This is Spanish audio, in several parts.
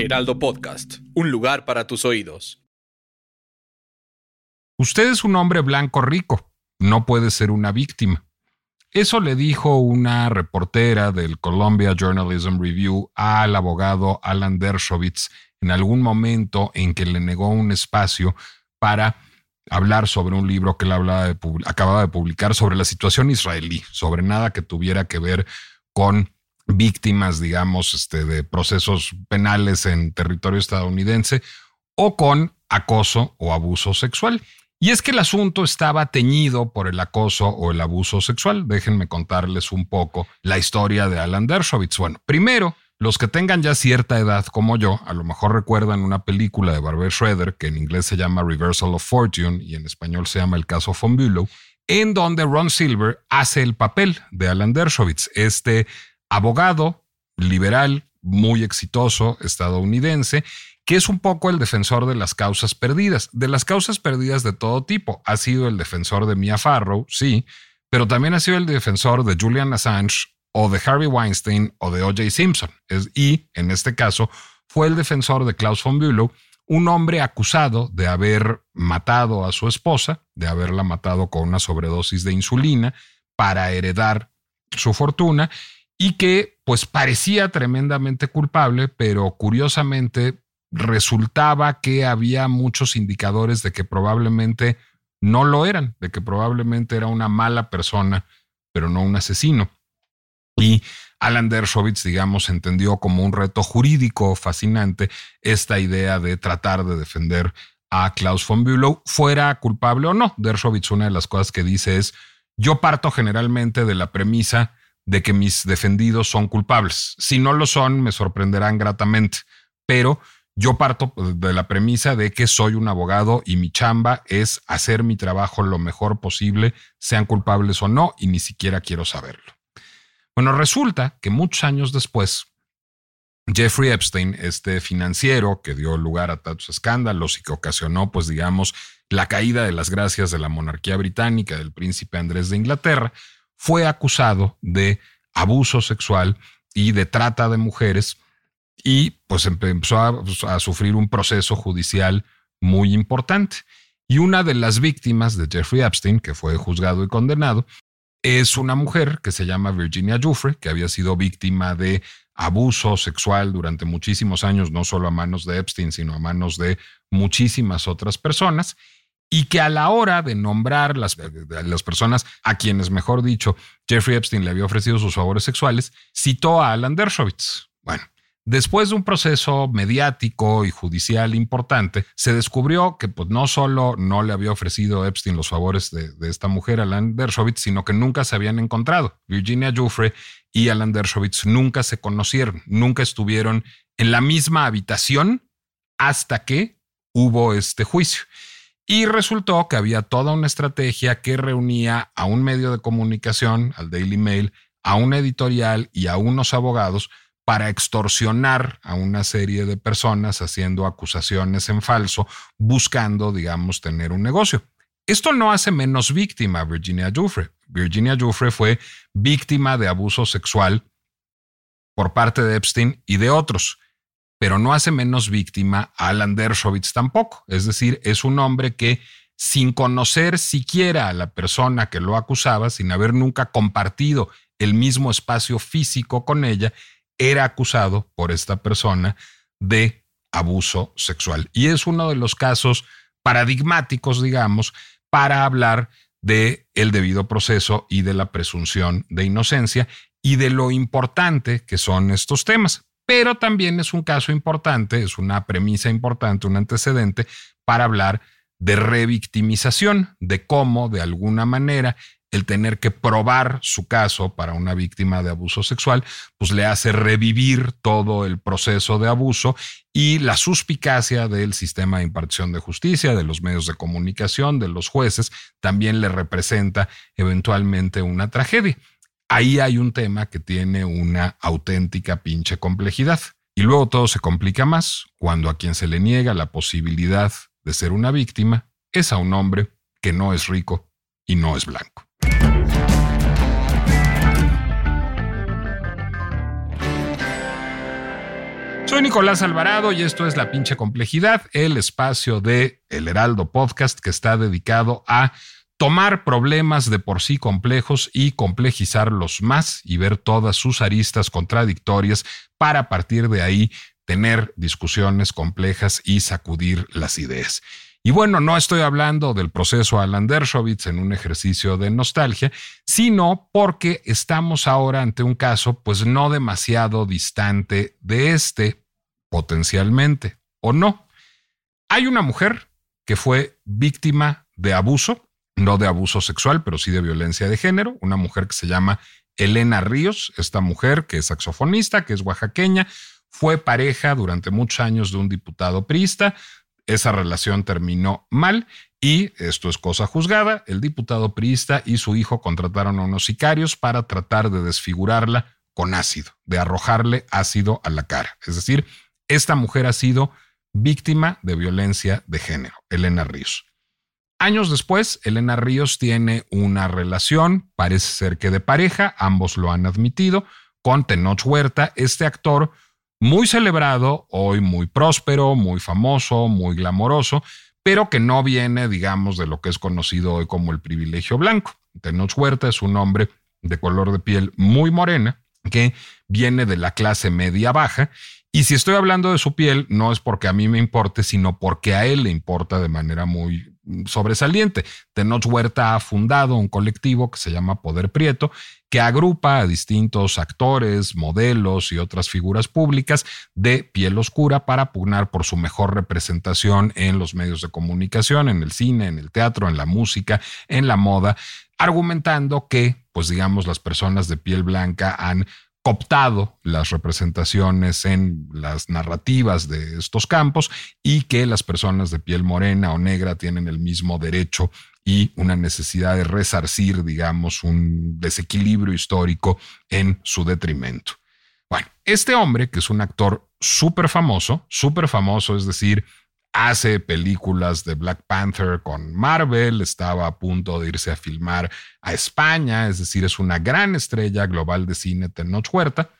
Heraldo Podcast, un lugar para tus oídos. Usted es un hombre blanco rico, no puede ser una víctima. Eso le dijo una reportera del Columbia Journalism Review al abogado Alan Dershowitz en algún momento en que le negó un espacio para hablar sobre un libro que él acababa de publicar sobre la situación israelí, sobre nada que tuviera que ver con víctimas, digamos, este, de procesos penales en territorio estadounidense o con acoso o abuso sexual. Y es que el asunto estaba teñido por el acoso o el abuso sexual. Déjenme contarles un poco la historia de Alan Dershowitz. Bueno, primero, los que tengan ya cierta edad como yo, a lo mejor recuerdan una película de Barbara Schroeder que en inglés se llama Reversal of Fortune y en español se llama El caso von Bülow, en donde Ron Silver hace el papel de Alan Dershowitz, este abogado liberal muy exitoso estadounidense que es un poco el defensor de las causas perdidas, de las causas perdidas de todo tipo. Ha sido el defensor de Mia Farrow, sí, pero también ha sido el defensor de Julian Assange o de Harvey Weinstein o de O.J. Simpson. y, en este caso, fue el defensor de Klaus von Bülow, un hombre acusado de haber matado a su esposa, de haberla matado con una sobredosis de insulina para heredar su fortuna y que pues parecía tremendamente culpable, pero curiosamente resultaba que había muchos indicadores de que probablemente no lo eran, de que probablemente era una mala persona, pero no un asesino. Y Alan Dershowitz, digamos, entendió como un reto jurídico fascinante esta idea de tratar de defender a Klaus von Bülow, fuera culpable o no. Dershowitz, una de las cosas que dice es, yo parto generalmente de la premisa de que mis defendidos son culpables. Si no lo son, me sorprenderán gratamente, pero yo parto de la premisa de que soy un abogado y mi chamba es hacer mi trabajo lo mejor posible, sean culpables o no, y ni siquiera quiero saberlo. Bueno, resulta que muchos años después, Jeffrey Epstein, este financiero que dio lugar a tantos escándalos y que ocasionó, pues digamos, la caída de las gracias de la monarquía británica del príncipe Andrés de Inglaterra, fue acusado de abuso sexual y de trata de mujeres y pues empezó pues, a, sufrir un proceso judicial muy importante. Y una de las víctimas de Jeffrey Epstein, que fue juzgado y condenado, es una mujer que se llama Virginia Giuffre, que había sido víctima de abuso sexual durante muchísimos años, no solo a manos de Epstein, sino a manos de muchísimas otras personas, y que a la hora de nombrar las, las personas a quienes, mejor dicho, Jeffrey Epstein le había ofrecido sus favores sexuales, citó a Alan Dershowitz. Bueno, Después de un proceso mediático y judicial importante, se descubrió que pues, no solo no le había ofrecido Epstein los favores de, esta mujer, Alan Dershowitz, sino que nunca se habían encontrado. Virginia Giuffre y Alan Dershowitz nunca se conocieron, nunca estuvieron en la misma habitación hasta que hubo este juicio. Y resultó que había toda una estrategia que reunía a un medio de comunicación, al Daily Mail, a una editorial y a unos abogados para extorsionar a una serie de personas haciendo acusaciones en falso, buscando, digamos, tener un negocio. Esto no hace menos víctima a Virginia Giuffre. Virginia Giuffre fue víctima de abuso sexual por parte de Epstein y de otros, pero no hace menos víctima a Alan Dershowitz tampoco. Es decir, es un hombre que sin conocer siquiera a la persona que lo acusaba, sin haber nunca compartido el mismo espacio físico con ella, era acusado por esta persona de abuso sexual. Y es uno de los casos paradigmáticos, digamos, para hablar de el debido proceso y de la presunción de inocencia y de lo importante que son estos temas. Pero también es un caso importante, es una premisa importante, un antecedente para hablar de revictimización, de cómo de alguna manera el tener que probar su caso para una víctima de abuso sexual, pues le hace revivir todo el proceso de abuso y la suspicacia del sistema de impartición de justicia, de los medios de comunicación, de los jueces, también le representa eventualmente una tragedia. Ahí hay un tema que tiene una auténtica pinche complejidad. Y luego todo se complica más cuando a quien se le niega la posibilidad de ser una víctima es a un hombre que no es rico y no es blanco. Soy Nicolás Alvarado y esto es La pinche complejidad, el espacio de El Heraldo Podcast que está dedicado a tomar problemas de por sí complejos y complejizarlos más y ver todas sus aristas contradictorias para a partir de ahí tener discusiones complejas y sacudir las ideas. Y bueno, no estoy hablando del proceso Alan Dershowitz en un ejercicio de nostalgia, sino porque estamos ahora ante un caso pues no demasiado distante de este, potencialmente, o no. Hay una mujer que fue víctima de abuso, no de abuso sexual, pero sí de violencia de género, una mujer que se llama Elena Ríos, esta mujer que es saxofonista, que es oaxaqueña, fue pareja durante muchos años de un diputado priista, esa relación terminó mal y, esto es cosa juzgada, el diputado priista y su hijo contrataron a unos sicarios para tratar de desfigurarla con ácido, de arrojarle ácido a la cara. Es decir, esta mujer ha sido víctima de violencia de género, Elena Ríos. Años después, Elena Ríos tiene una relación, parece ser que de pareja, ambos lo han admitido, con Tenoch Huerta, este actor muy celebrado, hoy muy próspero, muy famoso, muy glamoroso, pero que no viene, digamos, de lo que es conocido hoy como el privilegio blanco. Tenoch Huerta es un hombre de color de piel muy morena que viene de la clase media baja. Y si estoy hablando de su piel, no es porque a mí me importe, sino porque a él le importa de manera muy sobresaliente. Tenoch Huerta ha fundado un colectivo que se llama Poder Prieto, que agrupa a distintos actores, modelos y otras figuras públicas de piel oscura para pugnar por su mejor representación en los medios de comunicación, en el cine, en el teatro, en la música, en la moda, argumentando que, pues digamos, las personas de piel blanca han cooptado las representaciones en las narrativas de estos campos y que las personas de piel morena o negra tienen el mismo derecho y una necesidad de resarcir, digamos, un desequilibrio histórico en su detrimento. Bueno, este hombre, que es un actor súper famoso, súper famoso, es decir, hace películas de Black Panther con Marvel, estaba a punto de irse a filmar a España, es decir, es una gran estrella global de cine, Tenoch Huerta,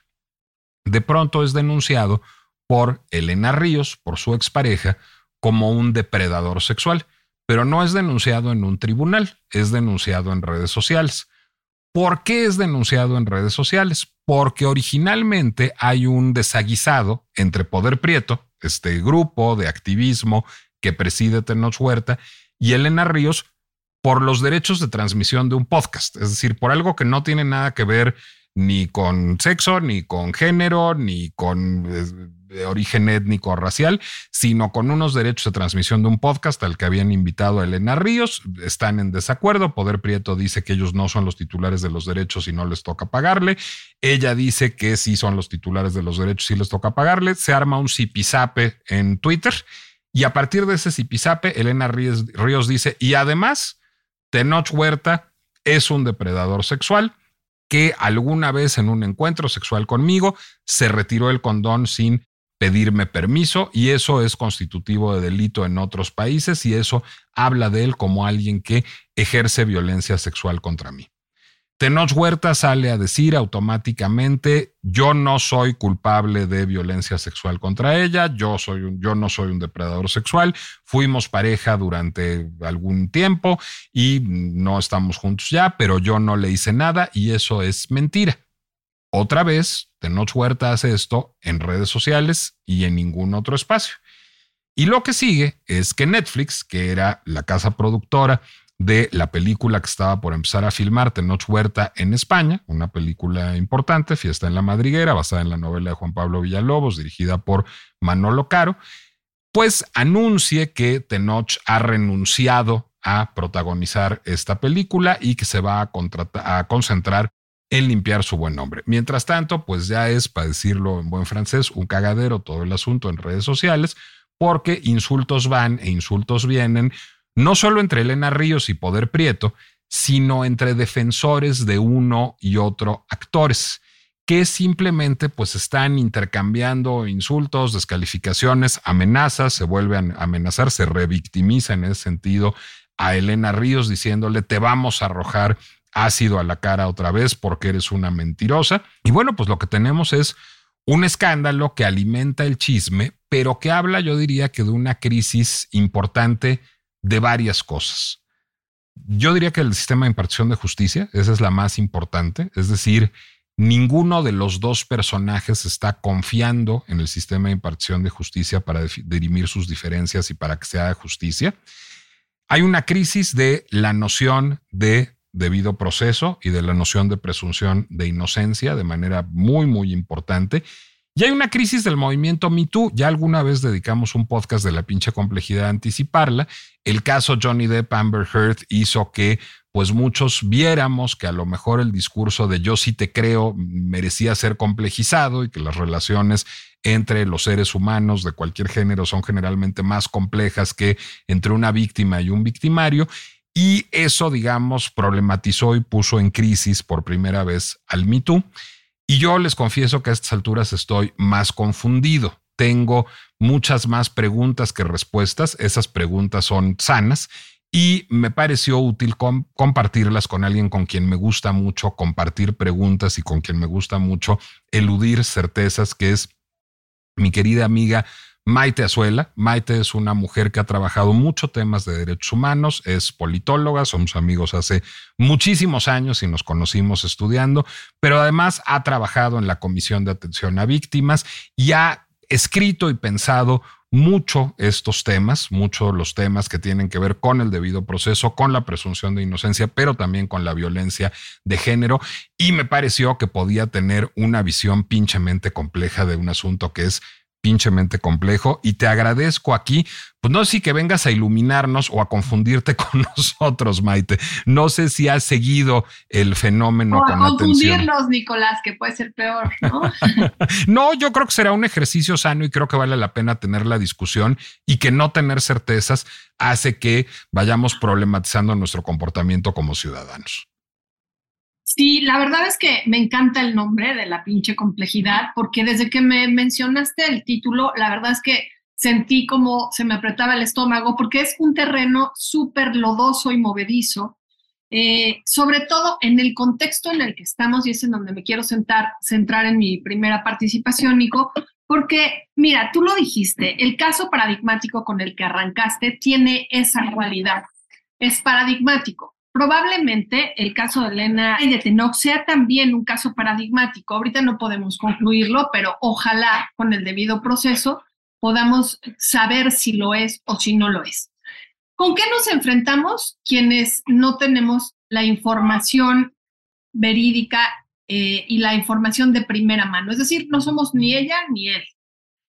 de pronto es denunciado por Elena Ríos, por su expareja, como un depredador sexual, pero no es denunciado en un tribunal, es denunciado en redes sociales. ¿Por qué es denunciado en redes sociales? Porque originalmente hay un desaguisado entre Poder Prieto, este grupo de activismo que preside Tenoch Huerta, y Elena Ríos por los derechos de transmisión de un podcast, es decir, por algo que no tiene nada que ver ni con sexo, ni con género, ni con eh, origen étnico o racial, sino con unos derechos de transmisión de un podcast al que habían invitado a Elena Ríos. Están en desacuerdo. Poder Prieto dice que ellos no son los titulares de los derechos y no les toca pagarle. Ella dice que sí son los titulares de los derechos y les toca pagarle. Se arma un zipizape en Twitter y a partir de ese zipizape, Elena Ríos, Ríos dice, y además, Tenoch Huerta es un depredador sexual que alguna vez en un encuentro sexual conmigo se retiró el condón sin pedirme permiso y eso es constitutivo de delito en otros países y eso habla de él como alguien que ejerce violencia sexual contra mí. Tenoch Huerta sale a decir automáticamente, yo no soy culpable de violencia sexual contra ella, yo, soy un, yo no soy un depredador sexual, fuimos pareja durante algún tiempo y no estamos juntos ya, pero yo no le hice nada y eso es mentira. Otra vez, Tenoch Huerta hace esto en redes sociales y en ningún otro espacio. Y lo que sigue es que Netflix, que era la casa productora de la película que estaba por empezar a filmar Tenoch Huerta en España, una película importante, Fiesta en la Madriguera, basada en la novela de Juan Pablo Villalobos, dirigida por Manolo Caro, pues anuncie que Tenoch ha renunciado a protagonizar esta película y que se va a, a concentrar en limpiar su buen nombre. Mientras tanto, pues ya es, para decirlo en buen francés, un cagadero todo el asunto en redes sociales, porque insultos van e insultos vienen, no solo entre Elena Ríos y Poder Prieto, sino entre defensores de uno y otro actores que simplemente pues están intercambiando insultos, descalificaciones, amenazas, se vuelven a amenazar, se revictimiza en ese sentido a Elena Ríos diciéndole te vamos a arrojar ácido a la cara otra vez porque eres una mentirosa. Y bueno, pues lo que tenemos es un escándalo que alimenta el chisme, pero que habla yo diría que de una crisis importante de varias cosas. Yo diría que el sistema de impartición de justicia, esa es la más importante, es decir, Ninguno de los dos personajes está confiando en el sistema de impartición de justicia para dirimir sus diferencias y para que se haga justicia. Hay una crisis de la noción de debido proceso y de la noción de presunción de inocencia de manera muy, muy importante. Y hay una crisis del movimiento MeToo. Ya alguna vez dedicamos un podcast de la pinche complejidad a anticiparla. El caso Johnny Depp Amber Heard hizo que pues muchos viéramos que a lo mejor el discurso de yo sí te creo merecía ser complejizado y que las relaciones entre los seres humanos de cualquier género son generalmente más complejas que entre una víctima y un victimario. Y eso, digamos, problematizó y puso en crisis por primera vez al Me Y yo les confieso que a estas alturas estoy más confundido. Tengo muchas más preguntas que respuestas. Esas preguntas son sanas y me pareció útil compartirlas con alguien con quien me gusta mucho compartir preguntas y con quien me gusta mucho eludir certezas, que es mi querida amiga Maite Azuela. Maite es una mujer que ha trabajado mucho temas de derechos humanos, es politóloga, somos amigos hace muchísimos años y nos conocimos estudiando, pero además ha trabajado en la Comisión de Atención a Víctimas y ha escrito y pensado mucho estos temas, mucho los temas que tienen que ver con el debido proceso, con la presunción de inocencia, pero también con la violencia de género. Y me pareció que podía tener una visión pinchemente compleja de un asunto que es pinchemente complejo y te agradezco aquí, pues no sé si que vengas a iluminarnos o a confundirte con nosotros, Maite. No sé si has seguido el fenómeno o a confundirnos, Nicolás, que puede ser peor, ¿no? no, yo creo que será un ejercicio sano y creo que vale la pena tener la discusión y que no tener certezas hace que vayamos problematizando nuestro comportamiento como ciudadanos. Sí, la verdad es que me encanta el nombre de la pinche complejidad, porque desde que me mencionaste el título, la verdad es que sentí como se me apretaba el estómago, porque es un terreno súper lodoso y movedizo, eh, sobre todo en el contexto en el que estamos, y es en donde me quiero sentar, centrar en mi primera participación, Nico, porque, mira, tú lo dijiste, el caso paradigmático con el que arrancaste tiene esa cualidad, es paradigmático. Probablemente el caso de Elena y de sea también un caso paradigmático. Ahorita no podemos concluirlo, pero ojalá con el debido proceso podamos saber si lo es o si no lo es. ¿Con qué nos enfrentamos quienes no tenemos la información verídica eh, y la información de primera mano? Es decir, no somos ni ella ni él.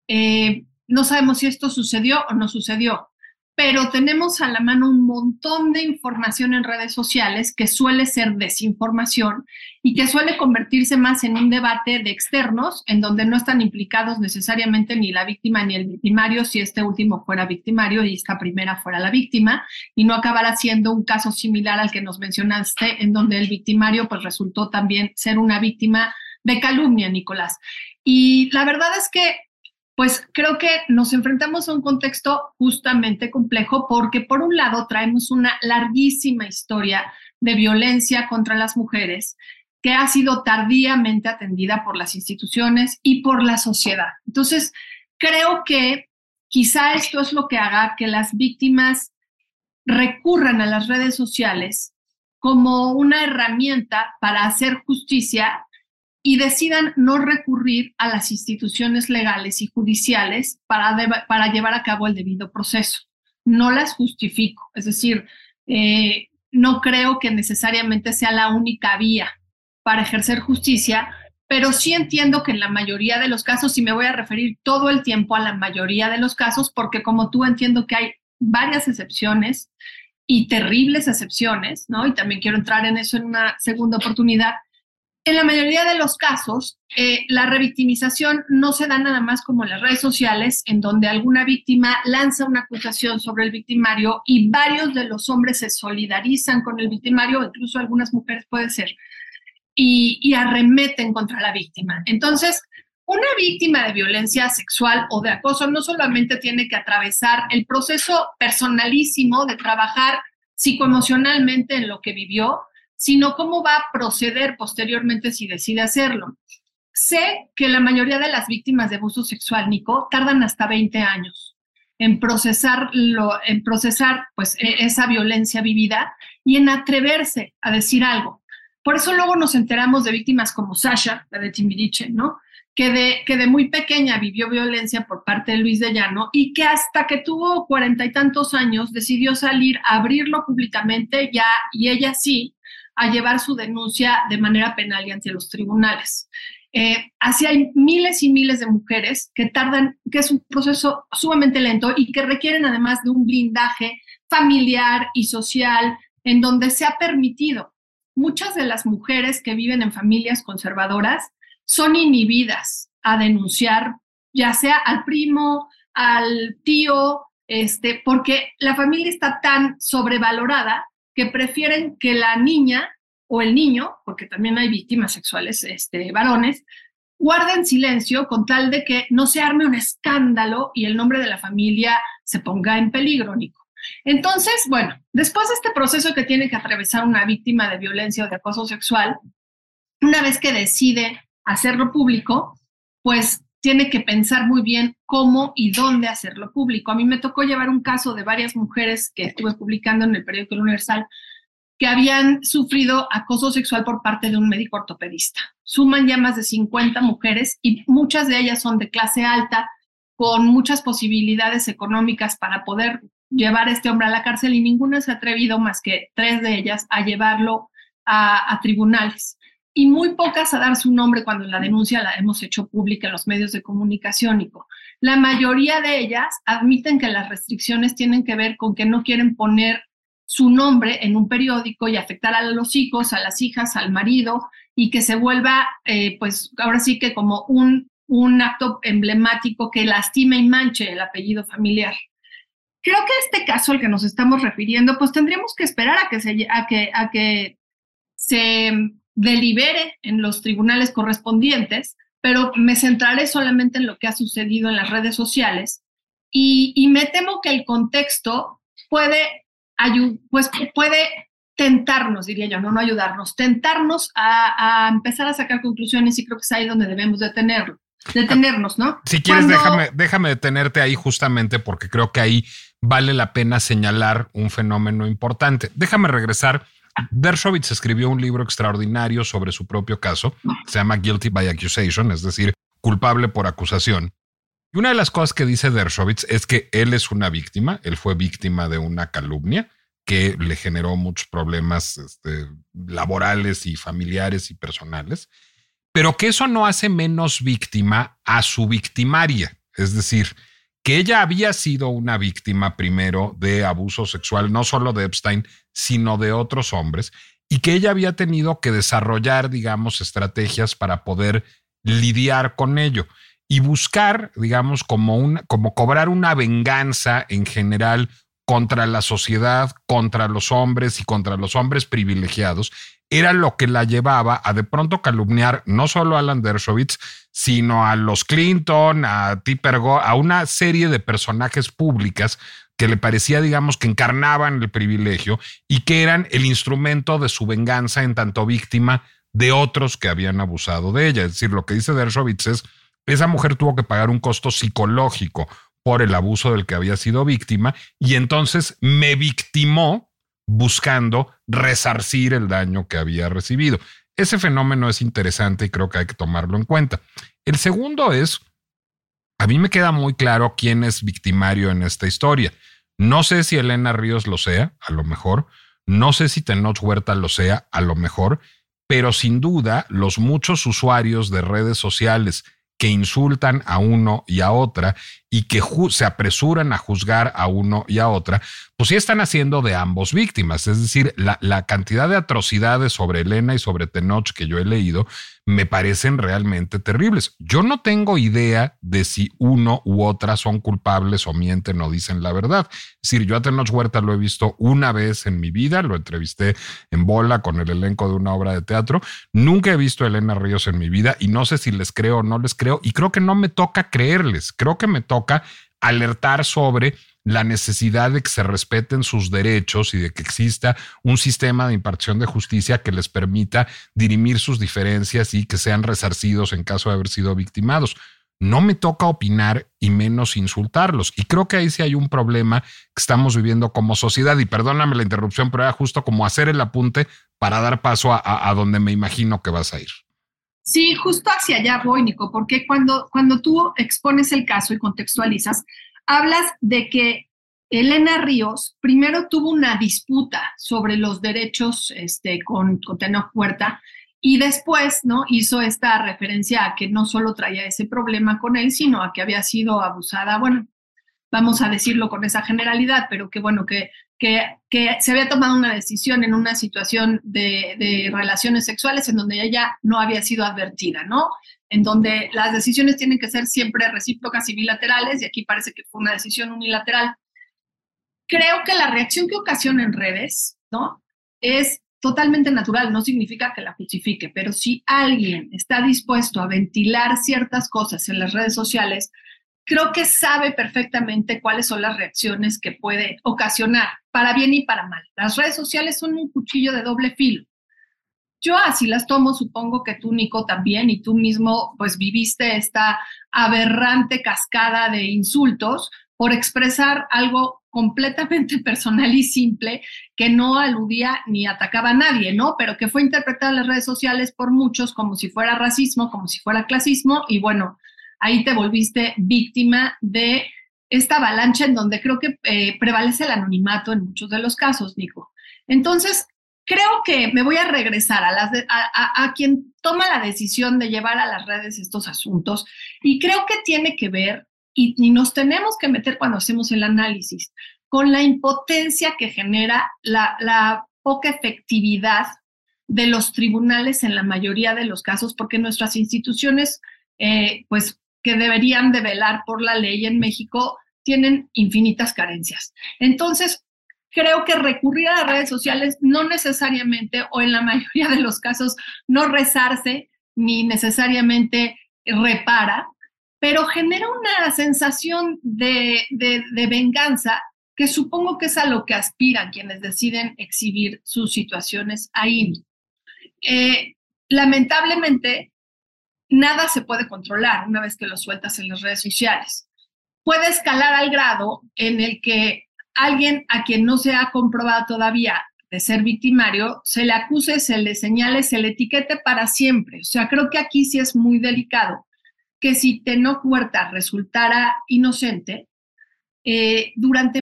Eh, no sabemos si esto sucedió o no sucedió pero tenemos a la mano un montón de información en redes sociales que suele ser desinformación y que suele convertirse más en un debate de externos, en donde no están implicados necesariamente ni la víctima ni el victimario, si este último fuera victimario y esta primera fuera la víctima, y no acabará siendo un caso similar al que nos mencionaste, en donde el victimario pues resultó también ser una víctima de calumnia, Nicolás. Y la verdad es que pues creo que nos enfrentamos a un contexto justamente complejo porque por un lado traemos una larguísima historia de violencia contra las mujeres que ha sido tardíamente atendida por las instituciones y por la sociedad. Entonces, creo que quizá esto es lo que haga que las víctimas recurran a las redes sociales como una herramienta para hacer justicia y decidan no recurrir a las instituciones legales y judiciales para, para llevar a cabo el debido proceso. No las justifico, es decir, eh, no creo que necesariamente sea la única vía para ejercer justicia, pero sí entiendo que en la mayoría de los casos, y me voy a referir todo el tiempo a la mayoría de los casos, porque como tú entiendo que hay varias excepciones, y terribles excepciones, ¿no? Y también quiero entrar en eso en una segunda oportunidad. En la mayoría de los casos, eh, la revictimización no se da nada más como en las redes sociales, en donde alguna víctima lanza una acusación sobre el victimario y varios de los hombres se solidarizan con el victimario, incluso algunas mujeres puede ser, y, y arremeten contra la víctima. Entonces, una víctima de violencia sexual o de acoso no solamente tiene que atravesar el proceso personalísimo de trabajar psicoemocionalmente en lo que vivió, sino cómo va a proceder posteriormente si decide hacerlo. Sé que la mayoría de las víctimas de abuso sexual, Nico, tardan hasta 20 años en procesarlo, en procesar pues e, esa violencia vivida y en atreverse a decir algo. Por eso luego nos enteramos de víctimas como Sasha, la de Timbiriche, ¿no? Que de, que de muy pequeña vivió violencia por parte de Luis de Llano y que hasta que tuvo cuarenta y tantos años decidió salir a abrirlo públicamente ya, y ella sí, a llevar su denuncia de manera penal y ante los tribunales. Eh, así hay miles y miles de mujeres que tardan, que es un proceso sumamente lento y que requieren además de un blindaje familiar y social en donde se ha permitido. Muchas de las mujeres que viven en familias conservadoras son inhibidas a denunciar, ya sea al primo, al tío, este, porque la familia está tan sobrevalorada que prefieren que la niña o el niño, porque también hay víctimas sexuales, este, varones, guarden silencio con tal de que no se arme un escándalo y el nombre de la familia se ponga en peligro, Nico. Entonces, bueno, después de este proceso que tiene que atravesar una víctima de violencia o de acoso sexual, una vez que decide hacerlo público, pues tiene que pensar muy bien cómo y dónde hacerlo público. A mí me tocó llevar un caso de varias mujeres que estuve publicando en el periódico Universal que habían sufrido acoso sexual por parte de un médico ortopedista. Suman ya más de 50 mujeres y muchas de ellas son de clase alta, con muchas posibilidades económicas para poder llevar a este hombre a la cárcel y ninguna se ha atrevido más que tres de ellas a llevarlo a, a tribunales y muy pocas a dar su nombre cuando la denuncia la hemos hecho pública en los medios de comunicación. La mayoría de ellas admiten que las restricciones tienen que ver con que no quieren poner su nombre en un periódico y afectar a los hijos, a las hijas, al marido y que se vuelva, eh, pues ahora sí que como un, un acto emblemático que lastime y manche el apellido familiar. Creo que este caso al que nos estamos refiriendo, pues tendríamos que esperar a que se, a que, a que se delibere en los tribunales correspondientes, pero me centraré solamente en lo que ha sucedido en las redes sociales y, me temo que el contexto puede, pues puede tentarnos, diría yo, no, no ayudarnos, tentarnos a, empezar a sacar conclusiones y creo que es ahí donde debemos detenerlo, detenernos, ¿no? Si quieres, déjame, déjame detenerte ahí justamente porque creo que ahí vale la pena señalar un fenómeno importante. Déjame regresar Dershowitz escribió un libro extraordinario sobre su propio caso, se llama Guilty by Accusation, es decir, culpable por acusación. Y una de las cosas que dice Dershowitz es que él es una víctima, él fue víctima de una calumnia que le generó muchos problemas este, laborales y familiares y personales, pero que eso no hace menos víctima a su victimaria. Es decir, que ella había sido una víctima primero de abuso sexual, no solo de Epstein, sino de otros hombres, y que ella había tenido que desarrollar, digamos, estrategias para poder lidiar con ello y buscar, digamos, como, como cobrar una venganza en general contra la sociedad, contra los hombres y contra los hombres privilegiados, era lo que la llevaba a de pronto calumniar no solo a Alan Dershowitz, sino a los Clinton, a Tipper a una serie de personajes públicas que le parecía, digamos, que encarnaban el privilegio y que eran el instrumento de su venganza en tanto víctima de otros que habían abusado de ella. Es decir, lo que dice Dershowitz es, esa mujer tuvo que pagar un costo psicológico por el abuso del que había sido víctima y entonces me victimó buscando resarcir el daño que había recibido. Ese fenómeno es interesante y creo que hay que tomarlo en cuenta. El segundo es, a mí me queda muy claro quién es victimario en esta historia. No sé si Elena Ríos lo sea, a lo mejor. No sé si Tenoch Huerta lo sea, a lo mejor. Pero sin duda, los muchos usuarios de redes sociales que insultan a uno y a otra y que se apresuran a juzgar a uno y a otra, pues sí están haciendo de ambos víctimas. Es decir, la, la cantidad de atrocidades sobre Elena y sobre Tenoch que yo he leído me parecen realmente terribles. Yo no tengo idea de si uno u otra son culpables o mienten o dicen la verdad. Es decir, yo a Tenoch Huerta lo he visto una vez en mi vida, lo entrevisté en bola con el elenco de una obra de teatro. Nunca he visto a Elena Ríos en mi vida y no sé si les creo o no les creo y creo que no me toca creerles, creo que me toca alertar sobre la necesidad de que se respeten sus derechos y de que exista un sistema de impartición de justicia que les permita dirimir sus diferencias y que sean resarcidos en caso de haber sido victimados. No me toca opinar y menos insultarlos. Y creo que ahí sí hay un problema que estamos viviendo como sociedad. Y perdóname la interrupción, pero era justo como hacer el apunte para dar paso a, donde me imagino que vas a ir. Sí, justo hacia allá voy, Nico, porque cuando, cuando tú expones el caso y contextualizas, hablas de que Elena Ríos primero tuvo una disputa sobre los derechos este, con, con Tenoch y después ¿no? hizo esta referencia a que no solo traía ese problema con él, sino a que había sido abusada, bueno, vamos a decirlo con esa generalidad, pero que bueno, que, que, se había tomado una decisión en una situación de, de, relaciones sexuales en donde ella no había sido advertida, ¿no? En donde las decisiones tienen que ser siempre recíprocas y bilaterales, y aquí parece que fue una decisión unilateral. Creo que la reacción que ocasiona en redes, ¿no? Es totalmente natural, no significa que la justifique, pero si alguien está dispuesto a ventilar ciertas cosas en las redes sociales, creo que sabe perfectamente cuáles son las reacciones que puede ocasionar, para bien y para mal. Las redes sociales son un cuchillo de doble filo. Yo así las tomo, supongo que tú, Nico, también, y tú mismo, pues viviste esta aberrante cascada de insultos por expresar algo completamente personal y simple que no aludía ni atacaba a nadie, ¿no? Pero que fue interpretado en las redes sociales por muchos como si fuera racismo, como si fuera clasismo, y bueno, ahí te volviste víctima de esta avalancha en donde creo que eh, prevalece el anonimato en muchos de los casos, Nico. Entonces, creo que me voy a regresar a, quien toma la decisión de llevar a las redes estos asuntos y creo que tiene que ver, y, nos tenemos que meter cuando hacemos el análisis, con la impotencia que genera la, la poca efectividad de los tribunales en la mayoría de los casos, porque nuestras instituciones, eh, pues que deberían de velar por la ley en México tienen infinitas carencias. Entonces, creo que recurrir a las redes sociales no necesariamente, o en la mayoría de los casos, no rezarse ni necesariamente repara, pero genera una sensación de, venganza que supongo que es a lo que aspiran quienes deciden exhibir sus situaciones ahí. Eh, lamentablemente, nada se puede controlar una vez que lo sueltas en las redes sociales. Puede escalar al grado en el que alguien a quien no se ha comprobado todavía de ser victimario, se le acuse, se le señale, se le etiquete para siempre. O sea, creo que aquí sí es muy delicado que si Tenoch Huerta resultara inocente, eh, durante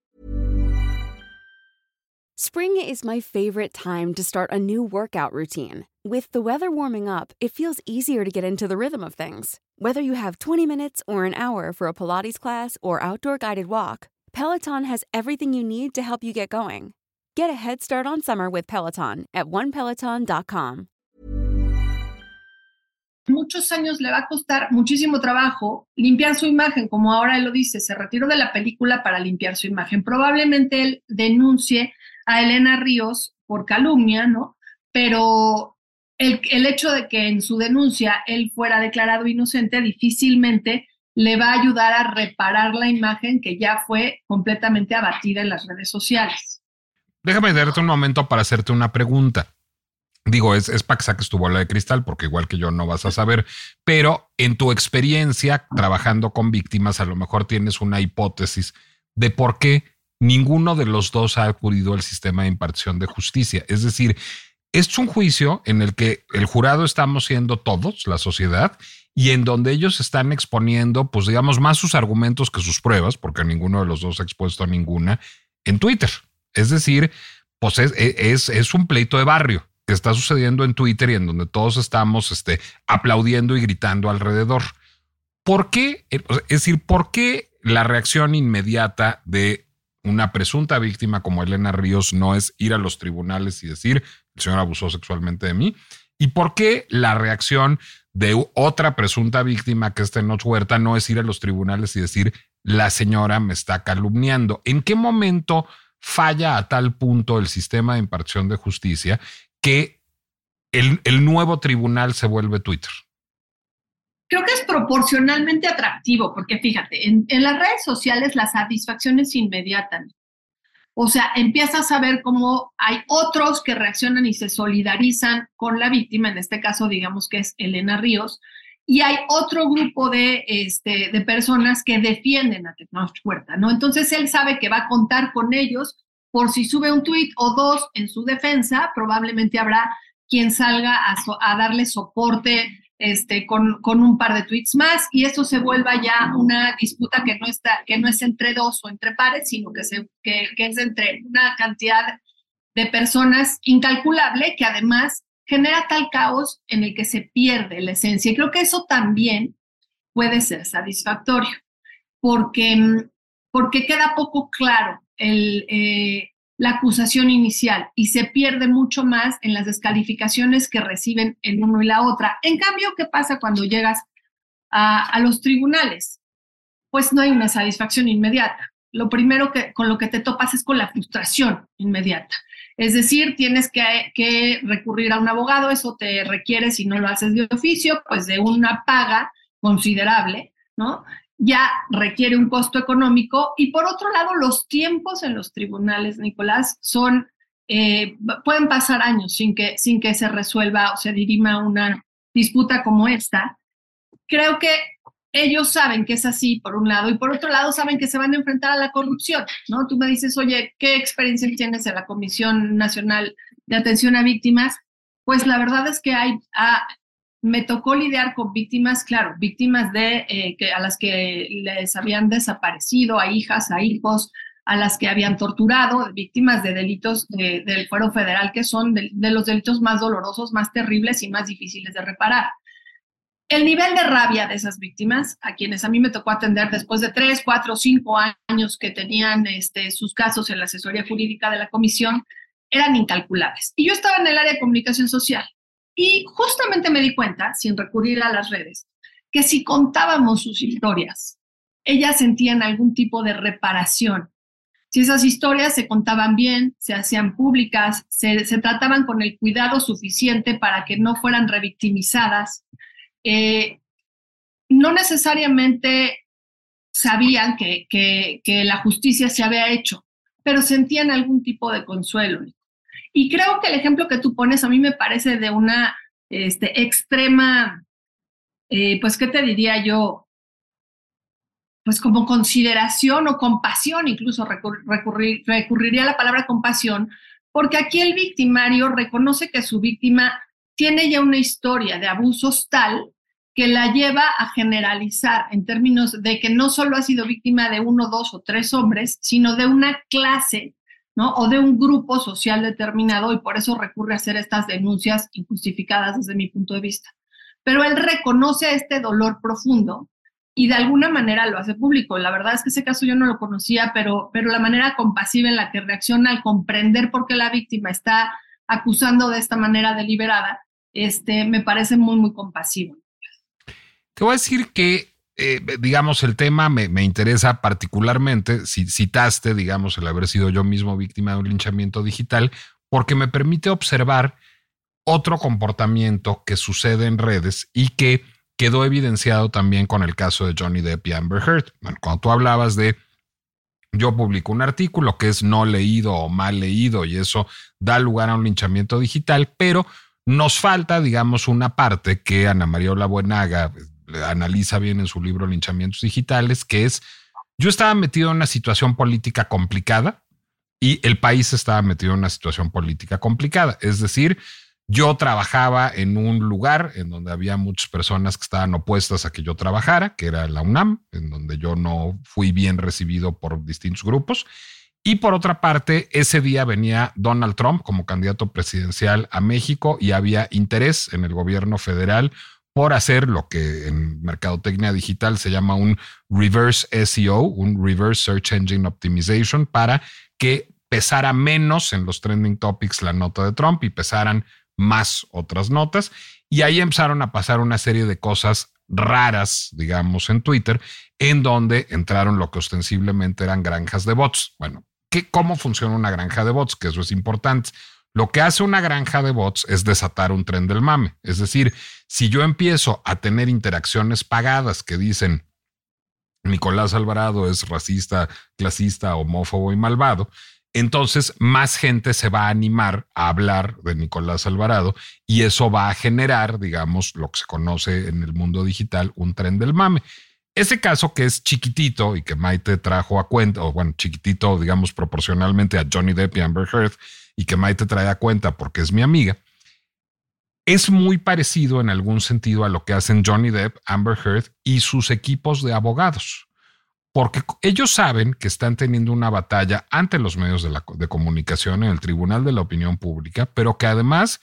Spring is my favorite time to start a new workout routine. With the weather warming up, it feels easier to get into the rhythm of things. Whether you have 20 minutes or an hour for a Pilates class or outdoor guided walk, Peloton has everything you need to help you get going. Get a head start on summer with Peloton at onepeloton.com. Muchos años le va a costar muchísimo trabajo limpiar su imagen, como ahora él lo dice, se retiró de la película para limpiar su imagen. Probablemente él denuncie a Elena Ríos por calumnia, ¿no? Pero el, hecho de que en su denuncia él fuera declarado inocente difícilmente le va a ayudar a reparar la imagen que ya fue completamente abatida en las redes sociales. Déjame darte un momento para hacerte una pregunta. Digo, es, es para que tu bola de cristal, porque igual que yo no vas a saber, pero en tu experiencia trabajando con víctimas, a lo mejor tienes una hipótesis de por qué ninguno de los dos ha acudido al sistema de impartición de justicia. Es decir, es un juicio en el que el jurado estamos siendo todos, la sociedad, y en donde ellos están exponiendo, pues digamos, más sus argumentos que sus pruebas, porque ninguno de los dos ha expuesto ninguna, en Twitter. Es decir, pues es, es, es un pleito de barrio que está sucediendo en Twitter y en donde todos estamos este, aplaudiendo y gritando alrededor. ¿por qué? Es decir, ¿por qué la reacción inmediata de una presunta víctima como Elena Ríos no es ir a los tribunales y decir, el señor abusó sexualmente de mí? ¿Y por qué la reacción de otra presunta víctima que es Tenoch Huerta no es ir a los tribunales y decir, la señora me está calumniando? ¿En qué momento falla a tal punto el sistema de impartición de justicia que el nuevo tribunal se vuelve Twitter? Creo que es proporcionalmente atractivo, porque fíjate, en, las redes sociales la satisfacción es inmediata. O sea, empiezas a ver cómo hay otros que reaccionan y se solidarizan con la víctima, en este caso digamos que es Elena Ríos, y hay otro grupo de, este, de personas que defienden a Tecnología Puerta, ¿no? Entonces él sabe que va a contar con ellos por si sube un tuit o dos en su defensa, probablemente habrá quien salga a darle soporte este, con, con, un par de tweets más y eso se vuelva ya una disputa que no, está, que no es entre dos o entre pares, sino que, es entre una cantidad de personas incalculable que además genera tal caos en el que se pierde la esencia. Y creo que eso también puede ser satisfactorio, porque, porque queda poco claro el, eh, la acusación inicial y se pierde mucho más en las descalificaciones que reciben el uno y la otra. En cambio, ¿qué pasa cuando llegas a, los tribunales? Pues no hay una satisfacción inmediata. Lo primero que con lo que te topas es con la frustración inmediata. Es decir, tienes que, que recurrir a un abogado, eso te requiere, si no lo haces de oficio, pues de una paga considerable, ¿no? Ya requiere un costo económico y por otro lado los tiempos en los tribunales, Nicolás, son, eh, pueden pasar años sin que, sin que se resuelva o se dirima una disputa como esta. Creo que ellos saben que es así, por un lado, y por otro lado saben que se van a enfrentar a la corrupción, ¿no? Tú me dices, oye, ¿qué experiencia tienes en la Comisión Nacional de Atención a Víctimas? Pues la verdad es que hay, me tocó lidiar con víctimas, claro, víctimas de eh, que, a las que les habían desaparecido, a hijas, a hijos, a las que habían torturado, víctimas de delitos del fuero federal, que son de, los delitos más dolorosos, más terribles y más difíciles de reparar. El nivel de rabia de esas víctimas, a quienes a mí me tocó atender después de tres, cuatro, cinco años que tenían este, sus casos en la asesoría jurídica de la comisión, eran incalculables. Y yo estaba en el área de comunicación social y justamente me di cuenta, sin recurrir a las redes, que si contábamos sus historias, ellas sentían algún tipo de reparación. Si esas historias se contaban bien, se hacían públicas, se, trataban con el cuidado suficiente para que no fueran revictimizadas, eh, no necesariamente sabían que, que la justicia se había hecho, pero sentían algún tipo de consuelo. Y creo que el ejemplo que tú pones a mí me parece de una este, extrema, eh, pues, ¿qué te diría yo? Pues como consideración o compasión, incluso recurrir, recurriría a la palabra compasión, porque aquí el victimario reconoce que su víctima tiene ya una historia de abusos tal que la lleva a generalizar en términos de que no solo ha sido víctima de uno, dos o tres hombres, sino de una clase ¿no? O de un grupo social determinado y por eso recurre a hacer estas denuncias injustificadas desde mi punto de vista. Pero él reconoce este dolor profundo y de alguna manera lo hace público. La verdad es que ese caso yo no lo conocía, pero, pero la manera compasiva en la que reacciona al comprender por qué la víctima está acusando de esta manera deliberada, este, me parece muy, muy compasivo. Te voy a decir que eh, digamos, el tema me, me, interesa particularmente, si citaste, digamos, el haber sido yo mismo víctima de un linchamiento digital, porque me permite observar otro comportamiento que sucede en redes y que quedó evidenciado también con el caso de Johnny Depp y Amber Heard. Cuando tú hablabas de yo publico un artículo que es no leído o mal leído y eso da lugar a un linchamiento digital, pero nos falta, digamos, una parte que Ana María Buenaga analiza bien en su libro Linchamientos Digitales, que es, yo estaba metido en una situación política complicada y el país estaba metido en una situación política complicada. Es decir, yo trabajaba en un lugar en donde había muchas personas que estaban opuestas a que yo trabajara, que era la UNAM, en donde yo no fui bien recibido por distintos grupos. Y por otra parte, ese día venía Donald Trump como candidato presidencial a México y había interés en el gobierno federal por hacer lo que en mercadotecnia digital se llama un reverse SEO, un reverse search engine optimization, para que pesara menos en los trending topics la nota de Trump y pesaran más otras notas. Y ahí empezaron a pasar una serie de cosas raras, digamos, en Twitter, en donde entraron lo que ostensiblemente eran granjas de bots. Bueno, ¿qué, ¿cómo funciona una granja de bots? Que eso es importante. Lo que hace una granja de bots es desatar un tren del mame. Es decir, si yo empiezo a tener interacciones pagadas que dicen Nicolás Alvarado es racista, clasista, homófobo y malvado, entonces más gente se va a animar a hablar de Nicolás Alvarado y eso va a generar, digamos, lo que se conoce en el mundo digital, un tren del mame. Ese caso que es chiquitito y que Maite trajo a cuenta, o bueno, chiquitito, digamos, proporcionalmente a Johnny Depp y Amber Heard, y que Maite trae a cuenta porque es mi amiga, es muy parecido en algún sentido a lo que hacen Johnny Depp, Amber Heard y sus equipos de abogados porque ellos saben que están teniendo una batalla ante los medios de, la, comunicación en el Tribunal de la Opinión Pública, pero que además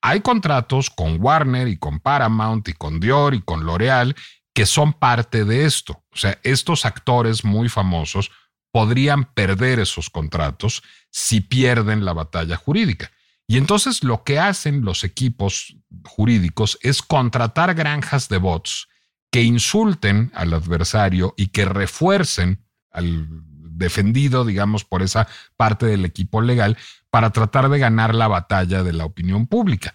hay contratos con Warner y con Paramount y con Dior y con L'Oreal que son parte de esto. O sea, estos actores muy famosos podrían perder esos contratos si pierden la batalla jurídica. Y entonces lo que hacen los equipos jurídicos es contratar granjas de bots que insulten al adversario y que refuercen al defendido, digamos, por esa parte del equipo legal para tratar de ganar la batalla de la opinión pública.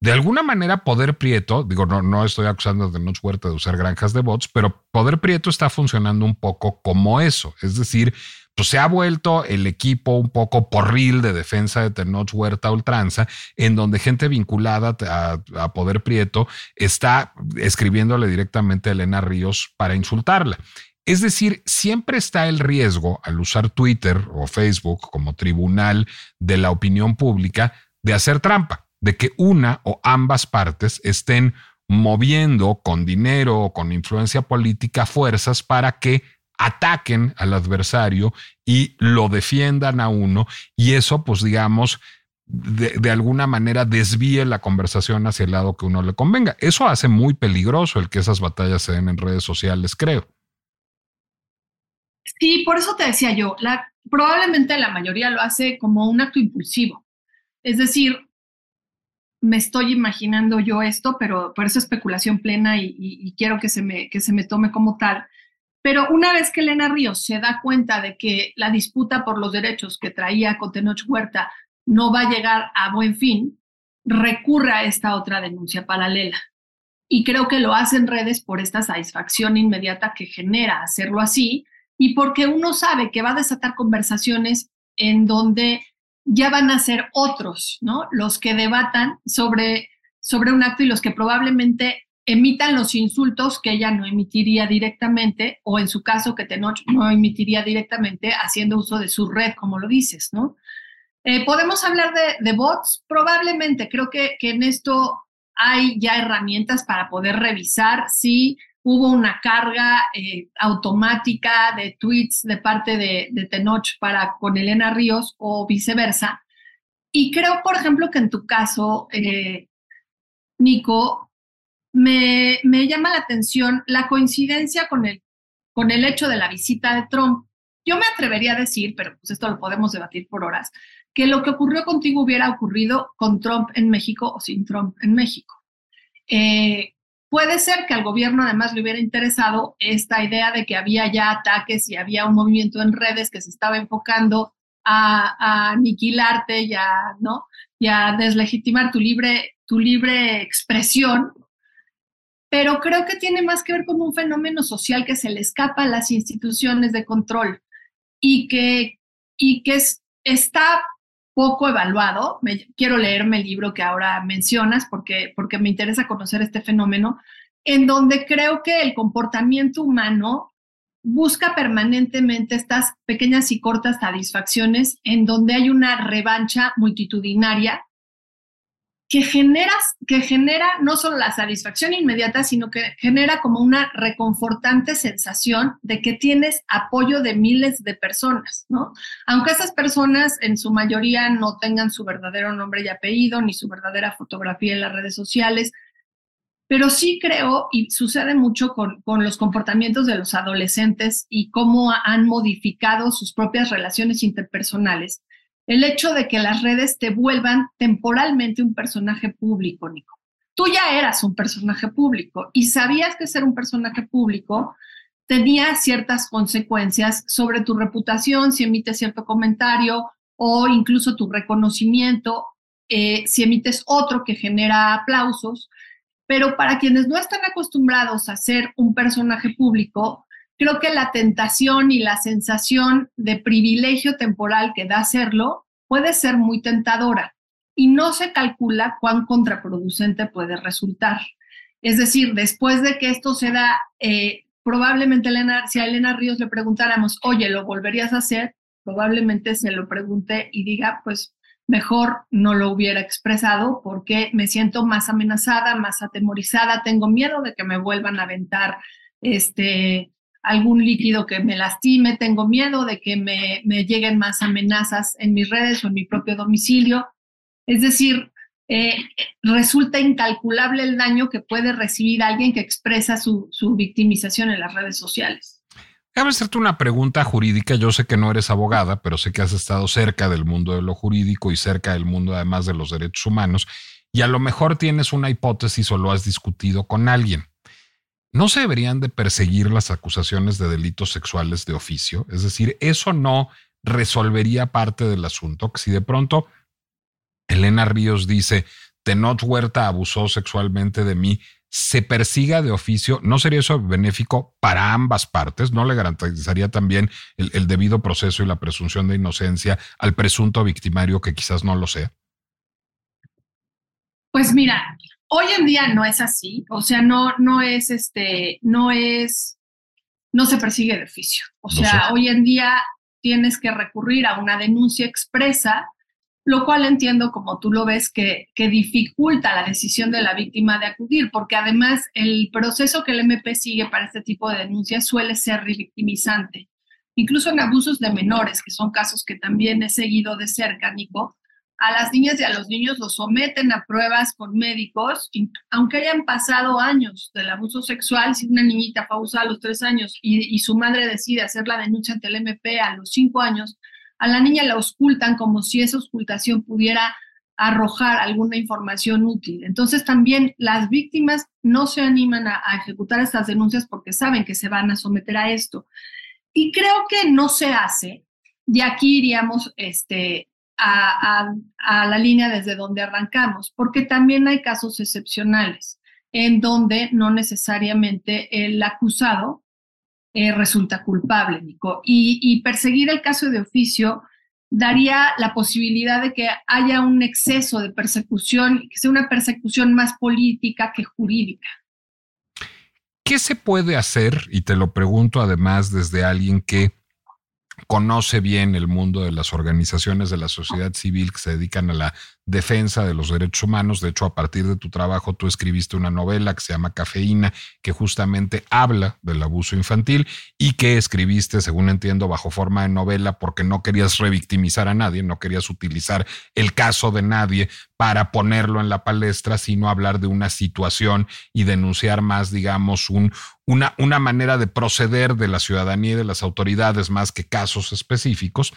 De alguna manera, Poder Prieto, digo, no, no estoy acusando de Noche Huerta de usar granjas de bots, pero Poder Prieto está funcionando un poco como eso. Es decir, pues se ha vuelto el equipo un poco porril de defensa de Tenoch Huerta Ultranza, en donde gente vinculada a, Poder Prieto está escribiéndole directamente a Elena Ríos para insultarla. Es decir, siempre está el riesgo al usar Twitter o Facebook como tribunal de la opinión pública de hacer trampa, de que una o ambas partes estén moviendo con dinero o con influencia política fuerzas para que ataquen al adversario y lo defiendan a uno y eso pues digamos de, alguna manera desvíe la conversación hacia el lado que uno le convenga. Eso hace muy peligroso el que esas batallas se den en redes sociales, creo. Sí, por eso te decía yo, probablemente la mayoría lo hace como un acto impulsivo. Es decir, me estoy imaginando yo esto, pero por eso especulación plena y, y quiero que se, me, que se me tome como tal pero una vez que Elena Ríos se da cuenta de que la disputa por los derechos que traía con Tenoch Huerta no va a llegar a buen fin, recurre a esta otra denuncia paralela. Y creo que lo hace en redes por esta satisfacción inmediata que genera hacerlo así y porque uno sabe que va a desatar conversaciones en donde ya van a ser otros, ¿no? Los que debatan sobre, sobre un acto y los que probablemente emitan los insultos que ella no emitiría directamente, o en su caso que Tenoch no emitiría directamente haciendo uso de su red, como lo dices, ¿no? Eh, ¿Podemos hablar de, bots? Probablemente, creo que, que, en esto hay ya herramientas para poder revisar si hubo una carga eh, automática de tweets de parte de, de Tenoch para con Elena Ríos o viceversa. Y creo, por ejemplo, que en tu caso, eh, Nico, me, llama la atención la coincidencia con el, con el hecho de la visita de Trump. Yo me atrevería a decir, pero pues esto lo podemos debatir por horas, que lo que ocurrió contigo hubiera ocurrido con Trump en México o sin Trump en México. Eh, puede ser que al gobierno además le hubiera interesado esta idea de que había ya ataques y había un movimiento en redes que se estaba enfocando a, aniquilarte y a, ¿no? y deslegitimar tu libre, tu libre expresión pero creo que tiene más que ver con un fenómeno social que se le escapa a las instituciones de control y que, y que es, está poco evaluado. Quiero leerme el libro que ahora mencionas porque, porque me interesa conocer este fenómeno, en donde creo que el comportamiento humano busca permanentemente estas pequeñas y cortas satisfacciones en donde hay una revancha multitudinaria que, generas, que genera no solo la satisfacción inmediata, sino que genera como una reconfortante sensación de que tienes apoyo de miles de personas, ¿no? Aunque esas personas en su mayoría no tengan su verdadero nombre y apellido, ni su verdadera fotografía en las redes sociales, pero sí creo, y sucede mucho con, con, los comportamientos de los adolescentes y cómo han modificado sus propias relaciones interpersonales, el hecho de que las redes te vuelvan temporalmente un personaje público, Nico. Tú ya eras un personaje público y sabías que ser un personaje público tenía ciertas consecuencias sobre tu reputación, si emites cierto comentario o incluso tu reconocimiento, eh, si emites otro que genera aplausos. Pero para quienes no están acostumbrados a ser un personaje público, creo que la tentación y la sensación de privilegio temporal que da hacerlo puede ser muy tentadora y no se calcula cuán contraproducente puede resultar. Es decir, después de que esto se da, eh, probablemente Elena, si a Elena Ríos le preguntáramos, oye, ¿lo volverías a hacer? Probablemente se lo pregunte y diga, pues mejor no lo hubiera expresado porque me siento más amenazada, más atemorizada, tengo miedo de que me vuelvan a aventar este, algún líquido que me lastime, tengo miedo de que me, lleguen más amenazas en mis redes o en mi propio domicilio. Es decir, eh, resulta incalculable el daño que puede recibir alguien que expresa su, su victimización en las redes sociales. Déjame hacerte una pregunta jurídica. Yo sé que no eres abogada, pero sé que has estado cerca del mundo de lo jurídico y cerca del mundo además de los derechos humanos. Y a lo mejor tienes una hipótesis o lo has discutido con alguien. ¿No se deberían de perseguir las acusaciones de delitos sexuales de oficio? Es decir, eso no resolvería parte del asunto. Si de pronto Elena Ríos dice, Tenot Huerta abusó sexualmente de mí, se persiga de oficio, ¿no sería eso benéfico para ambas partes? ¿No le garantizaría también el, debido proceso y la presunción de inocencia al presunto victimario que quizás no lo sea? Pues mira, hoy en día no es así, o sea, no, no es este, no es, no se persigue de oficio. O sea, hoy en día tienes que recurrir a una denuncia expresa lo cual entiendo, como tú lo ves, que, que, dificulta la decisión de la víctima de acudir, porque además el proceso que el MP sigue para este tipo de denuncias suele ser revictimizante. Incluso en abusos de menores, que son casos que también he seguido de cerca, Nico, a las niñas y a los niños los someten a pruebas con médicos, aunque hayan pasado años del abuso sexual, si una niñita fue a los tres años y, su madre decide hacer la denuncia ante el MP a los cinco años, a la niña la auscultan como si esa auscultación pudiera arrojar alguna información útil. Entonces también las víctimas no se animan a, ejecutar estas denuncias porque saben que se van a someter a esto. Y creo que no se hace, y aquí iríamos este, a, la línea desde donde arrancamos, porque también hay casos excepcionales en donde no necesariamente el acusado eh, resulta culpable, Nico. Y, perseguir el caso de oficio daría la posibilidad de que haya un exceso de persecución, que sea una persecución más política que jurídica. ¿Qué se puede hacer? Y te lo pregunto además desde alguien que conoce bien el mundo de las organizaciones de la sociedad civil que se dedican a la defensa de los derechos humanos. De hecho, a partir de tu trabajo, tú escribiste una novela que se llama Cafeína, que justamente habla del abuso infantil y que escribiste, según entiendo, bajo forma de novela porque no querías revictimizar a nadie, no querías utilizar el caso de nadie para ponerlo en la palestra, sino hablar de una situación y denunciar más, digamos, un, una, una manera de proceder de la ciudadanía y de las autoridades más que casos específicos.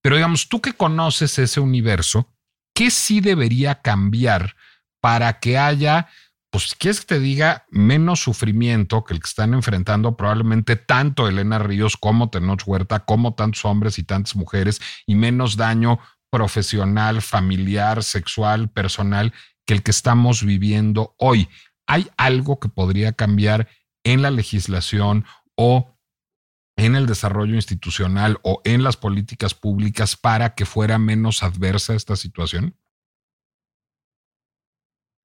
Pero digamos, tú que conoces ese universo, ¿qué sí debería cambiar para que haya, pues, quieres que te diga, menos sufrimiento que el que están enfrentando probablemente tanto Elena Ríos como Tenoch Huerta, como tantos hombres y tantas mujeres, y menos daño profesional, familiar, sexual, personal, que el que estamos viviendo hoy? ¿Hay algo que podría cambiar en la legislación o en el desarrollo institucional o en las políticas públicas para que fuera menos adversa esta situación?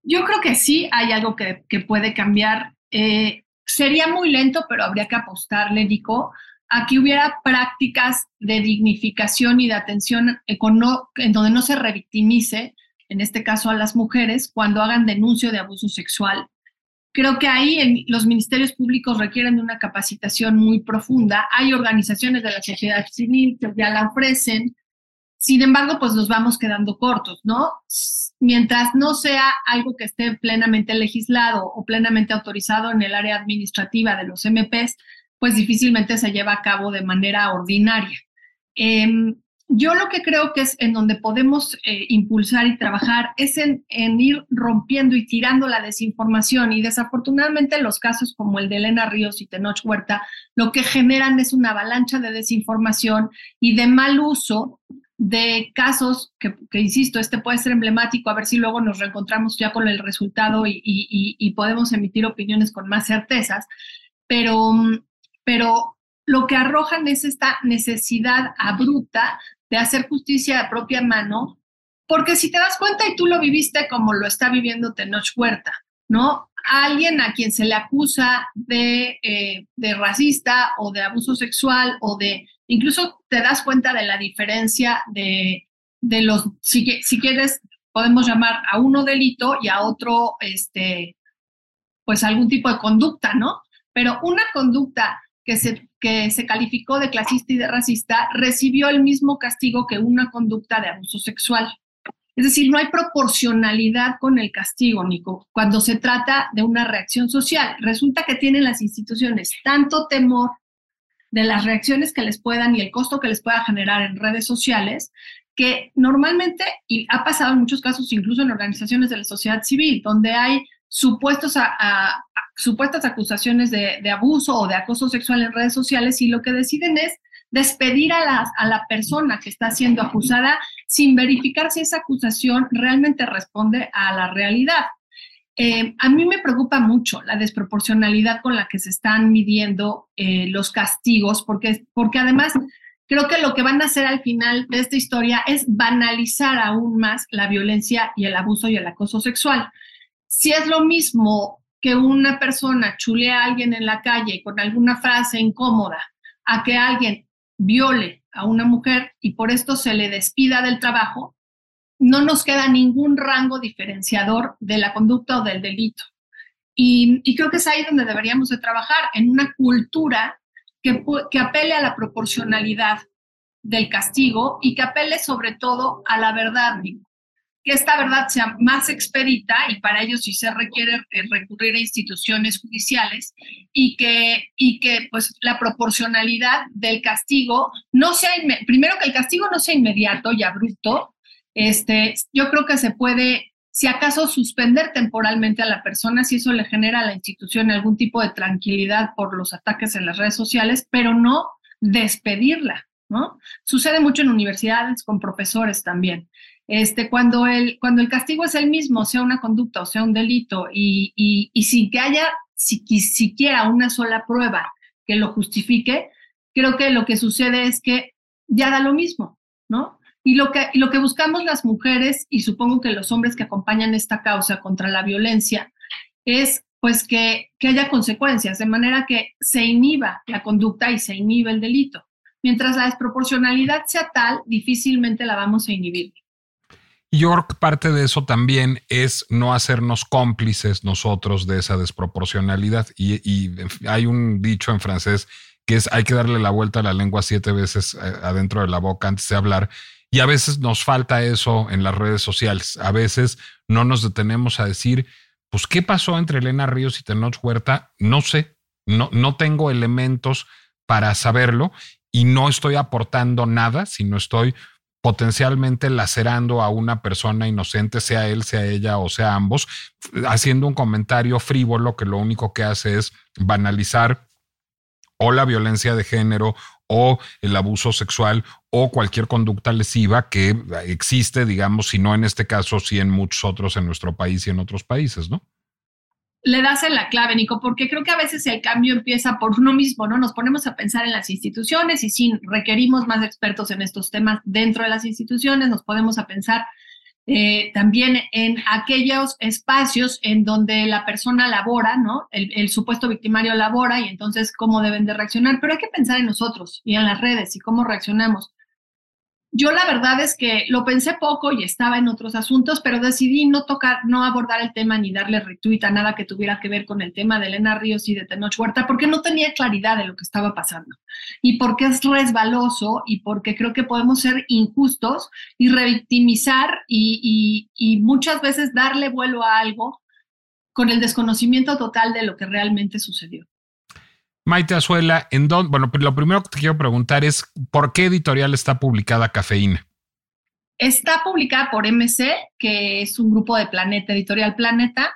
Yo creo que sí hay algo que, puede cambiar. Eh, sería muy lento, pero habría que apostarle, Nico, a que hubiera prácticas de dignificación y de atención en donde no se revictimice, en este caso a las mujeres, cuando hagan denuncio de abuso sexual Creo que ahí los ministerios públicos requieren de una capacitación muy profunda. Hay organizaciones de la sociedad civil que ya la ofrecen. Sin embargo, pues nos vamos quedando cortos, ¿no? Mientras no sea algo que esté plenamente legislado o plenamente autorizado en el área administrativa de los MPs, pues difícilmente se lleva a cabo de manera ordinaria. Em, yo lo que creo que es en donde podemos eh, impulsar y trabajar es en, ir rompiendo y tirando la desinformación. Y desafortunadamente los casos como el de Elena Ríos y Tenoch Huerta lo que generan es una avalancha de desinformación y de mal uso de casos que, insisto, este puede ser emblemático, a ver si luego nos reencontramos ya con el resultado y, y podemos emitir opiniones con más certezas, pero, pero lo que arrojan es esta necesidad abrupta de hacer justicia de propia mano, porque si te das cuenta y tú lo viviste como lo está viviendo Tenoch Huerta, ¿no? alguien a quien se le acusa de, eh, de racista o de abuso sexual o de, incluso te das cuenta de la diferencia de, de los, si, si quieres, podemos llamar a uno delito y a otro, este, pues algún tipo de conducta, ¿no? Pero una conducta que se, que se calificó de clasista y de racista recibió el mismo castigo que una conducta de abuso sexual. Es decir, no hay proporcionalidad con el castigo, Nico, cuando se trata de una reacción social. Resulta que tienen las instituciones tanto temor de las reacciones que les puedan y el costo que les pueda generar en redes sociales, que normalmente, y ha pasado en muchos casos incluso en organizaciones de la sociedad civil, donde hay supuestos a, supuestas acusaciones de, abuso o de acoso sexual en redes sociales y lo que deciden es despedir a la, a la persona que está siendo acusada sin verificar si esa acusación realmente responde a la realidad. Eh, a mí me preocupa mucho la desproporcionalidad con la que se están midiendo eh, los castigos, porque, porque además creo que lo que van a hacer al final de esta historia es banalizar aún más la violencia y el abuso y el acoso sexual. Si es lo mismo que una persona chule a alguien en la calle con alguna frase incómoda, a que alguien viole a una mujer y por esto se le despida del trabajo, no nos queda ningún rango diferenciador de la conducta o del delito. Y, creo que es ahí donde deberíamos de trabajar, en una cultura que, que apele a la proporcionalidad del castigo y que apele sobre todo a la verdad, que esta verdad sea más expedita y para ello sí se requiere recurrir a instituciones judiciales y que, y que pues la proporcionalidad del castigo no sea, primero que el castigo no sea inmediato y abrupto, este, yo creo que se puede, si acaso, suspender temporalmente a la persona si eso le genera a la institución algún tipo de tranquilidad por los ataques en las redes sociales, pero no despedirla, ¿no? Sucede mucho en universidades con profesores también. Este, cuando, el, cuando el castigo es el mismo, sea una conducta o sea un delito, y, y, sin que haya si, siquiera una sola prueba que lo justifique, creo que lo que sucede es que ya da lo mismo, ¿no? Y lo que, lo que buscamos las mujeres, y supongo que los hombres que acompañan esta causa contra la violencia, es pues que, que haya consecuencias, de manera que se inhiba la conducta y se inhibe el delito. Mientras la desproporcionalidad sea tal, difícilmente la vamos a inhibir. Y yo creo que parte de eso también es no hacernos cómplices nosotros de esa desproporcionalidad. Y, hay un dicho en francés que es hay que darle la vuelta a la lengua siete veces eh, adentro de la boca antes de hablar. Y a veces nos falta eso en las redes sociales. A veces no nos detenemos a decir, pues, ¿qué pasó entre Elena Ríos y Tenoch Huerta? No sé, no, no tengo elementos para saberlo y no estoy aportando nada, sino estoy potencialmente lacerando a una persona inocente, sea él, sea ella o sea ambos, haciendo un comentario frívolo que lo único que hace es banalizar o la violencia de género o el abuso sexual o cualquier conducta lesiva que existe, digamos, si no en este caso, sí en muchos otros en nuestro país y en otros países, ¿no? Le das en la clave, Nico, porque creo que a veces el cambio empieza por uno mismo, ¿no? Nos ponemos a pensar en las instituciones y sí, requerimos más expertos en estos temas dentro de las instituciones, nos podemos a pensar eh, también en aquellos espacios en donde la persona labora, ¿no? El, el, supuesto victimario labora y entonces cómo deben de reaccionar, pero hay que pensar en nosotros y en las redes y cómo reaccionamos. Yo la verdad es que lo pensé poco y estaba en otros asuntos, pero decidí no tocar, no abordar el tema ni darle retweet a nada que tuviera que ver con el tema de Elena Ríos y de Tenoch Huerta, porque no tenía claridad de lo que estaba pasando y porque es resbaloso y porque creo que podemos ser injustos y revictimizar y, y muchas veces darle vuelo a algo con el desconocimiento total de lo que realmente sucedió. Maite Azuela, en don, bueno, lo primero que te quiero preguntar es, ¿por qué editorial está publicada Cafeína? Está publicada por MC, que es un grupo de Planeta, Editorial Planeta,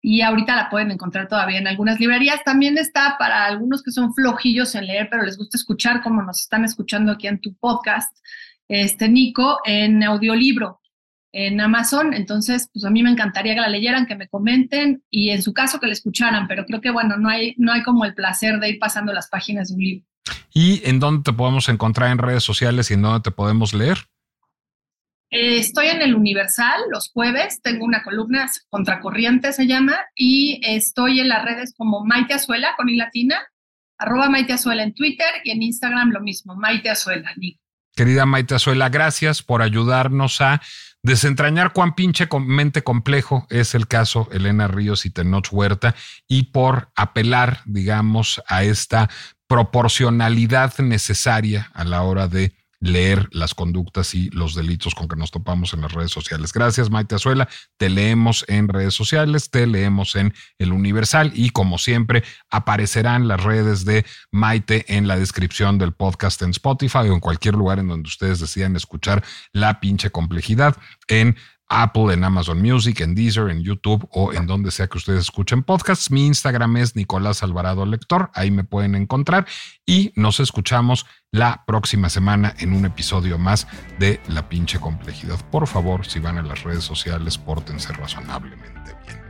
y ahorita la pueden encontrar todavía en algunas librerías. También está para algunos que son flojillos en leer, pero les gusta escuchar, como nos están escuchando aquí en tu podcast, este Nico, en audiolibro en Amazon, entonces pues a mí me encantaría que la leyeran, que me comenten y en su caso que la escucharan, pero creo que bueno, no hay, no hay como el placer de ir pasando las páginas de un libro. ¿Y en dónde te podemos encontrar en redes sociales y en dónde te podemos leer? Eh, estoy en el Universal los jueves, tengo una columna contracorriente se llama, y estoy en las redes como Maite Azuela con i latina, arroba Maite Azuela en Twitter y en Instagram lo mismo, Maite Azuela, Querida Maite Azuela, gracias por ayudarnos a desentrañar cuán pinche mente complejo es el caso Elena Ríos y Tenoch Huerta y por apelar, digamos, a esta proporcionalidad necesaria a la hora de leer las conductas y los delitos con que nos topamos en las redes sociales. Gracias, Maite Azuela. Te leemos en redes sociales, te leemos en El Universal y como siempre aparecerán las redes de Maite en la descripción del podcast en Spotify o en cualquier lugar en donde ustedes decidan escuchar la pinche complejidad en Apple, en Amazon Music, en Deezer, en YouTube o en donde sea que ustedes escuchen podcasts. Mi Instagram es Nicolás Alvarado Lector, ahí me pueden encontrar y nos escuchamos la próxima semana en un episodio más de La pinche complejidad. Por favor, si van a las redes sociales, pórtense razonablemente bien.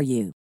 for you.